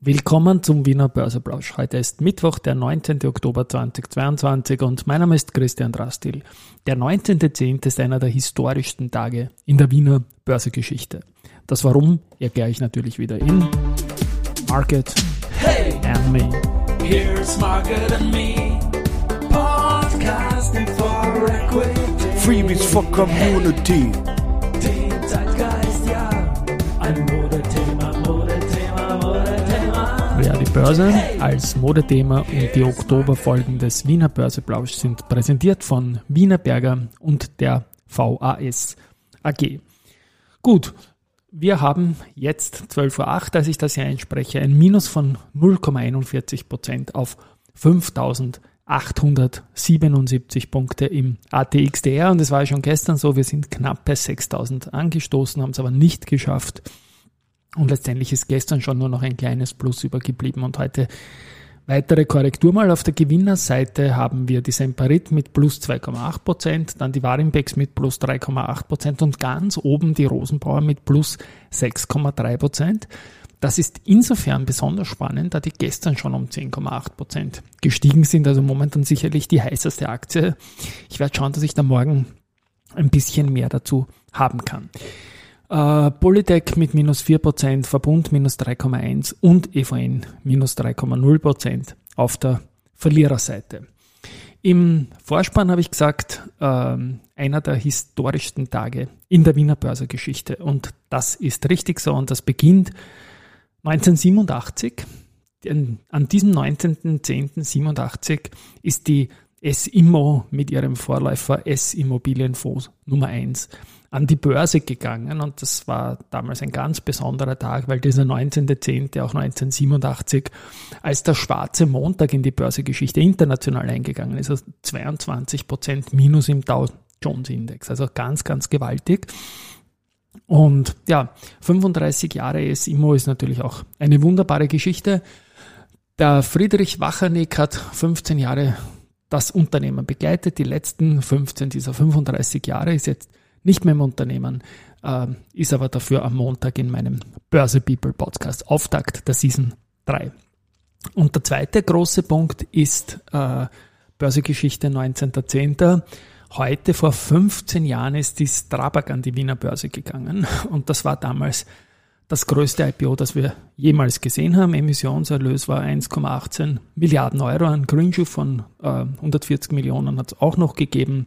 Willkommen zum Wiener Börseplausch. Heute ist Mittwoch, der 19. Oktober 2022 und mein Name ist Christian Drastil. Der 19.10. ist einer der historischsten Tage in der Wiener Börsegeschichte. Das Warum erkläre ich natürlich wieder in Market hey, and Me. Here's Market and Me. Podcasting for Equity. Freebies for Community. Börse. Als Modethema und die Oktoberfolgen des Wiener Börseplausch sind präsentiert von Wiener Berger und der VAS AG. Gut, wir haben jetzt 12.08 Uhr, als ich das hier einspreche, ein Minus von 0,41% auf 5.877 Punkte im ATXDR und es war schon gestern so, wir sind knapp bei 6.000 angestoßen, haben es aber nicht geschafft, und letztendlich ist gestern schon nur noch ein kleines Plus übergeblieben und heute weitere Korrektur mal auf der Gewinnerseite haben wir die Semperit mit plus 2,8 Prozent, dann die Warimbex mit plus 3,8 Prozent und ganz oben die Rosenbauer mit plus 6,3 Prozent. Das ist insofern besonders spannend, da die gestern schon um 10,8 Prozent gestiegen sind, also momentan sicherlich die heißeste Aktie. Ich werde schauen, dass ich da morgen ein bisschen mehr dazu haben kann. Uh, Polytech mit minus 4%, Verbund minus 3,1% und EVN minus 3,0% auf der Verliererseite. Im Vorspann habe ich gesagt, äh, einer der historischsten Tage in der Wiener Börsegeschichte. Und das ist richtig so und das beginnt 1987. An diesem 19.10.87 ist die S-Immo mit ihrem Vorläufer S-Immobilienfonds Nummer 1 an die Börse gegangen und das war damals ein ganz besonderer Tag, weil dieser 19.10. auch 1987 als der schwarze Montag in die Börsegeschichte international eingegangen ist, also 22 Prozent minus im Dow Jones Index, also ganz, ganz gewaltig. Und ja, 35 Jahre SIMO ist natürlich auch eine wunderbare Geschichte. Der Friedrich Wachernick hat 15 Jahre das Unternehmen begleitet. Die letzten 15 dieser 35 Jahre ist jetzt nicht mehr im Unternehmen, äh, ist aber dafür am Montag in meinem Börse People Podcast, Auftakt der Season 3. Und der zweite große Punkt ist äh, Börsegeschichte 19.10. Heute vor 15 Jahren ist die Strabag an die Wiener Börse gegangen und das war damals das größte IPO, das wir jemals gesehen haben. Emissionserlös war 1,18 Milliarden Euro. Ein Greenshoe von äh, 140 Millionen hat es auch noch gegeben.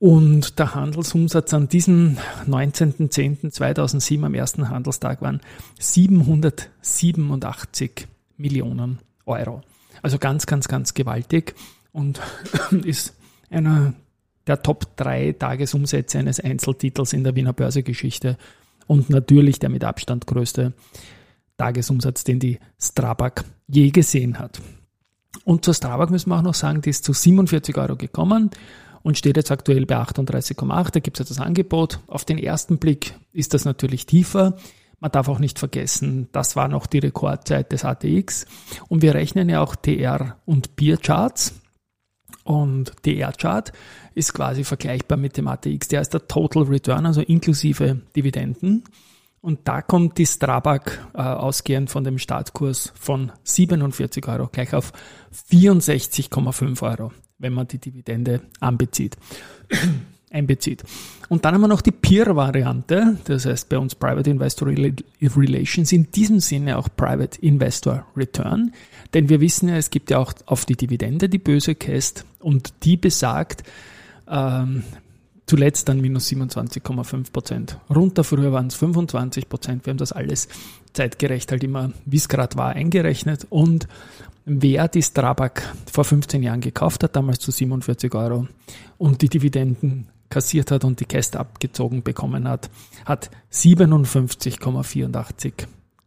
Und der Handelsumsatz an diesem 19.10.2007 am ersten Handelstag waren 787 Millionen Euro. Also ganz, ganz, ganz gewaltig und ist einer der Top 3 Tagesumsätze eines Einzeltitels in der Wiener Börsegeschichte und natürlich der mit Abstand größte Tagesumsatz, den die Strabag je gesehen hat. Und zur Strabag müssen wir auch noch sagen, die ist zu 47 Euro gekommen und steht jetzt aktuell bei 38,8. Da gibt es jetzt das Angebot. Auf den ersten Blick ist das natürlich tiefer. Man darf auch nicht vergessen, das war noch die Rekordzeit des ATX. Und wir rechnen ja auch TR und Peer-Charts. Und TR-Chart ist quasi vergleichbar mit dem ATX. Der ist der Total Return, also inklusive Dividenden. Und da kommt die Strabag äh, ausgehend von dem Startkurs von 47 Euro gleich auf 64,5 Euro wenn man die Dividende anbezieht, einbezieht. Und dann haben wir noch die Peer-Variante, das heißt bei uns Private Investor Relations, in diesem Sinne auch Private Investor Return, denn wir wissen ja, es gibt ja auch auf die Dividende die böse Käst und die besagt, ähm, zuletzt dann minus 27,5 Prozent. Runter früher waren es 25 Prozent. Wir haben das alles zeitgerecht halt immer, wie es gerade war, eingerechnet und wer die Strabag vor 15 Jahren gekauft hat, damals zu 47 Euro und die Dividenden kassiert hat und die Käste abgezogen bekommen hat, hat 57,84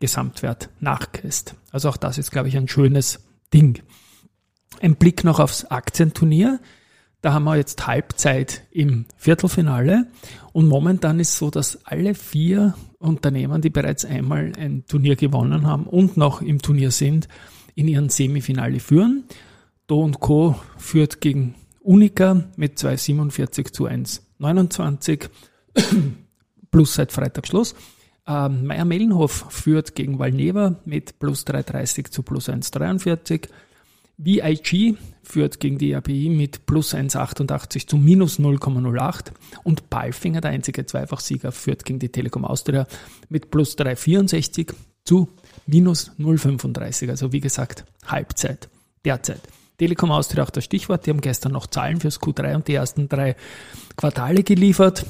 Gesamtwert nach Käst. Also auch das ist, glaube ich, ein schönes Ding. Ein Blick noch aufs Aktienturnier. Da haben wir jetzt Halbzeit im Viertelfinale und momentan ist so, dass alle vier Unternehmen, die bereits einmal ein Turnier gewonnen haben und noch im Turnier sind, in ihren Semifinale führen. Do Co. führt gegen Unica mit 2,47 zu 1,29 plus seit Freitag Schluss. Ähm, Meier-Mellenhof führt gegen Valneva mit plus 3,30 zu plus 1,43. VIG führt gegen die API mit plus 1,88 zu minus 0,08 und Palfinger, der einzige Zweifachsieger, führt gegen die Telekom Austria mit plus 3,64 zu minus 0,35. Also wie gesagt, Halbzeit derzeit. Telekom Austria auch das Stichwort. Die haben gestern noch Zahlen fürs Q3 und die ersten drei Quartale geliefert.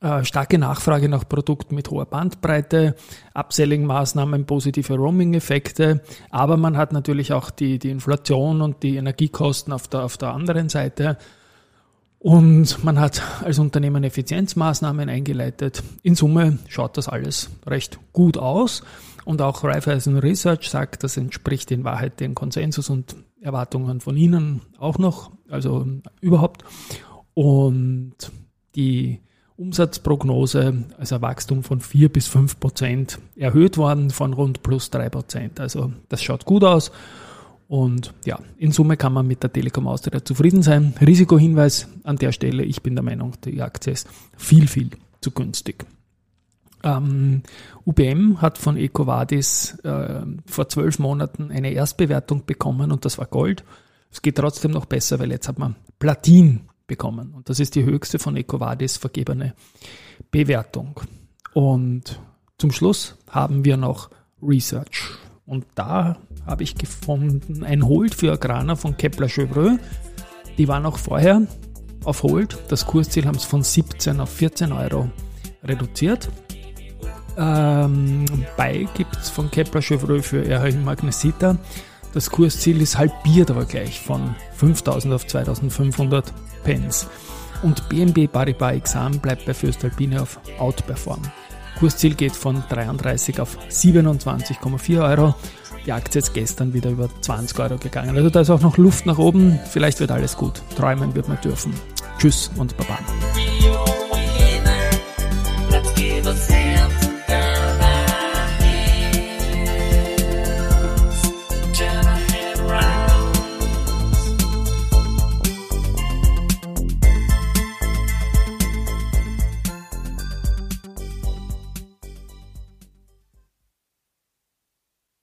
Äh, starke Nachfrage nach Produkten mit hoher Bandbreite, Upselling-Maßnahmen, positive Roaming-Effekte, aber man hat natürlich auch die, die Inflation und die Energiekosten auf der, auf der anderen Seite. Und man hat als Unternehmen Effizienzmaßnahmen eingeleitet. In Summe schaut das alles recht gut aus. Und auch Raiffeisen Research sagt, das entspricht in Wahrheit den Konsensus und Erwartungen von Ihnen auch noch, also überhaupt. Und die Umsatzprognose, also ein Wachstum von 4 bis 5 Prozent erhöht worden von rund plus 3 Prozent. Also das schaut gut aus. Und ja, in Summe kann man mit der Telekom Austria zufrieden sein. Risikohinweis an der Stelle, ich bin der Meinung, die Aktie ist viel, viel zu günstig. Ähm, UBM hat von EcoVadis äh, vor zwölf Monaten eine Erstbewertung bekommen und das war Gold. Es geht trotzdem noch besser, weil jetzt hat man Platin bekommen. Und das ist die höchste von EcoVadis vergebene Bewertung. Und zum Schluss haben wir noch Research. Und da habe ich gefunden ein Hold für Agrana von Kepler Chevreux. Die war noch vorher auf Hold. Das Kursziel haben sie von 17 auf 14 Euro reduziert. Ähm, bei gibt es von Kepler Chevreux für RH Magnesita. Das Kursziel ist halbiert aber gleich von 5000 auf 2500 Pence. Und BNB Paribas Examen bleibt bei Fürstalpine auf Outperform. Kursziel geht von 33 auf 27,4 Euro. Die Aktie ist gestern wieder über 20 Euro gegangen. Also da ist auch noch Luft nach oben. Vielleicht wird alles gut. Träumen wird man dürfen. Tschüss und Baba.